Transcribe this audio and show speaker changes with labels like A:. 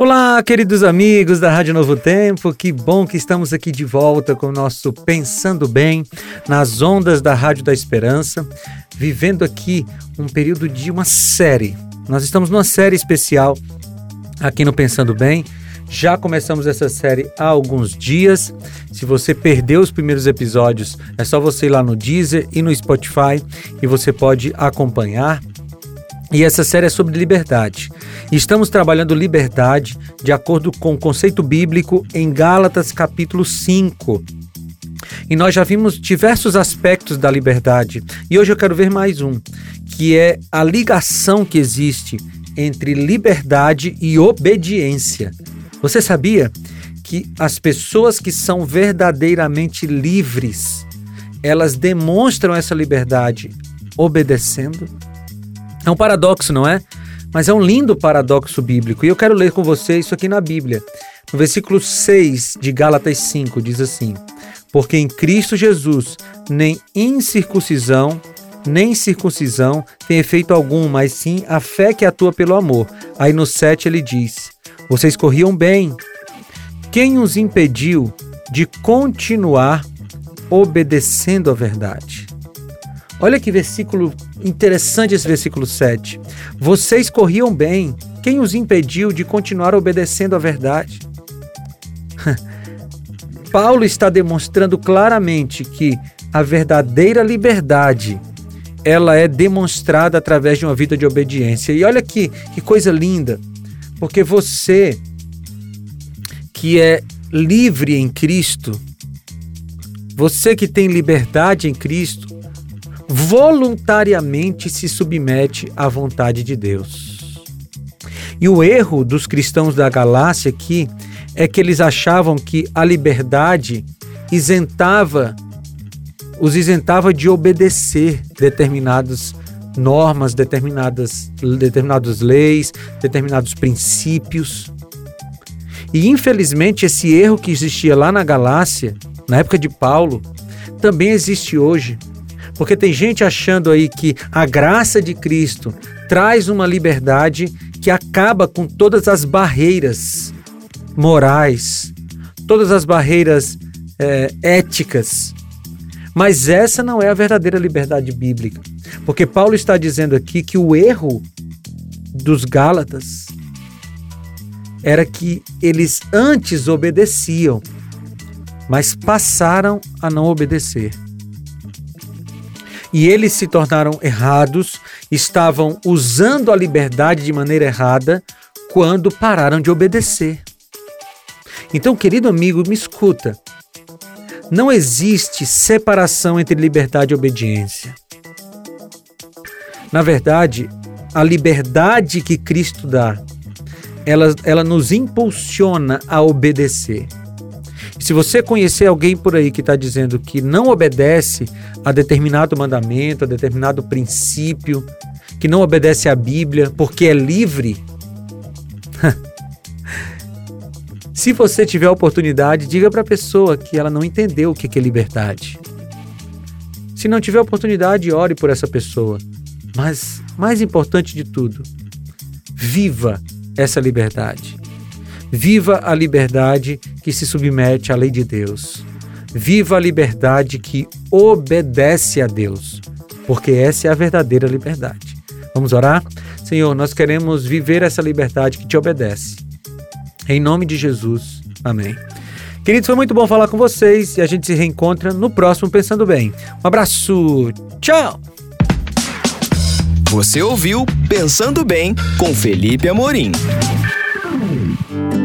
A: Olá, queridos amigos da Rádio Novo Tempo, que bom que estamos aqui de volta com o nosso Pensando Bem nas ondas da Rádio da Esperança, vivendo aqui um período de uma série. Nós estamos numa série especial aqui no Pensando Bem. Já começamos essa série há alguns dias. Se você perdeu os primeiros episódios, é só você ir lá no Deezer e no Spotify e você pode acompanhar. E essa série é sobre liberdade. Estamos trabalhando liberdade de acordo com o conceito bíblico em Gálatas capítulo 5. E nós já vimos diversos aspectos da liberdade. E hoje eu quero ver mais um, que é a ligação que existe entre liberdade e obediência. Você sabia que as pessoas que são verdadeiramente livres, elas demonstram essa liberdade obedecendo? É um paradoxo, não é? Mas é um lindo paradoxo bíblico. E eu quero ler com você isso aqui na Bíblia. No versículo 6 de Gálatas 5 diz assim: Porque em Cristo Jesus nem incircuncisão, nem circuncisão tem efeito algum, mas sim a fé que atua pelo amor. Aí no 7 ele diz: Vocês corriam bem. Quem os impediu de continuar obedecendo à verdade? Olha que versículo interessante esse versículo 7. Vocês corriam bem. Quem os impediu de continuar obedecendo à verdade? Paulo está demonstrando claramente que a verdadeira liberdade ela é demonstrada através de uma vida de obediência. E olha que, que coisa linda, porque você que é livre em Cristo, você que tem liberdade em Cristo, voluntariamente se submete à vontade de Deus. E o erro dos cristãos da Galácia aqui é que eles achavam que a liberdade isentava os isentava de obedecer determinadas normas, determinadas determinadas leis, determinados princípios. E infelizmente esse erro que existia lá na Galácia, na época de Paulo, também existe hoje. Porque tem gente achando aí que a graça de Cristo traz uma liberdade que acaba com todas as barreiras morais, todas as barreiras é, éticas. Mas essa não é a verdadeira liberdade bíblica. Porque Paulo está dizendo aqui que o erro dos Gálatas era que eles antes obedeciam, mas passaram a não obedecer e eles se tornaram errados, estavam usando a liberdade de maneira errada quando pararam de obedecer. Então, querido amigo, me escuta. Não existe separação entre liberdade e obediência. Na verdade, a liberdade que Cristo dá, ela, ela nos impulsiona a obedecer. Se você conhecer alguém por aí que está dizendo que não obedece a determinado mandamento, a determinado princípio, que não obedece à Bíblia porque é livre, se você tiver a oportunidade, diga para a pessoa que ela não entendeu o que é liberdade. Se não tiver oportunidade, ore por essa pessoa. Mas, mais importante de tudo, viva essa liberdade. Viva a liberdade que se submete à lei de Deus. Viva a liberdade que obedece a Deus, porque essa é a verdadeira liberdade. Vamos orar? Senhor, nós queremos viver essa liberdade que te obedece. Em nome de Jesus. Amém. Queridos, foi muito bom falar com vocês e a gente se reencontra no próximo Pensando Bem. Um abraço. Tchau.
B: Você ouviu Pensando Bem com Felipe Amorim.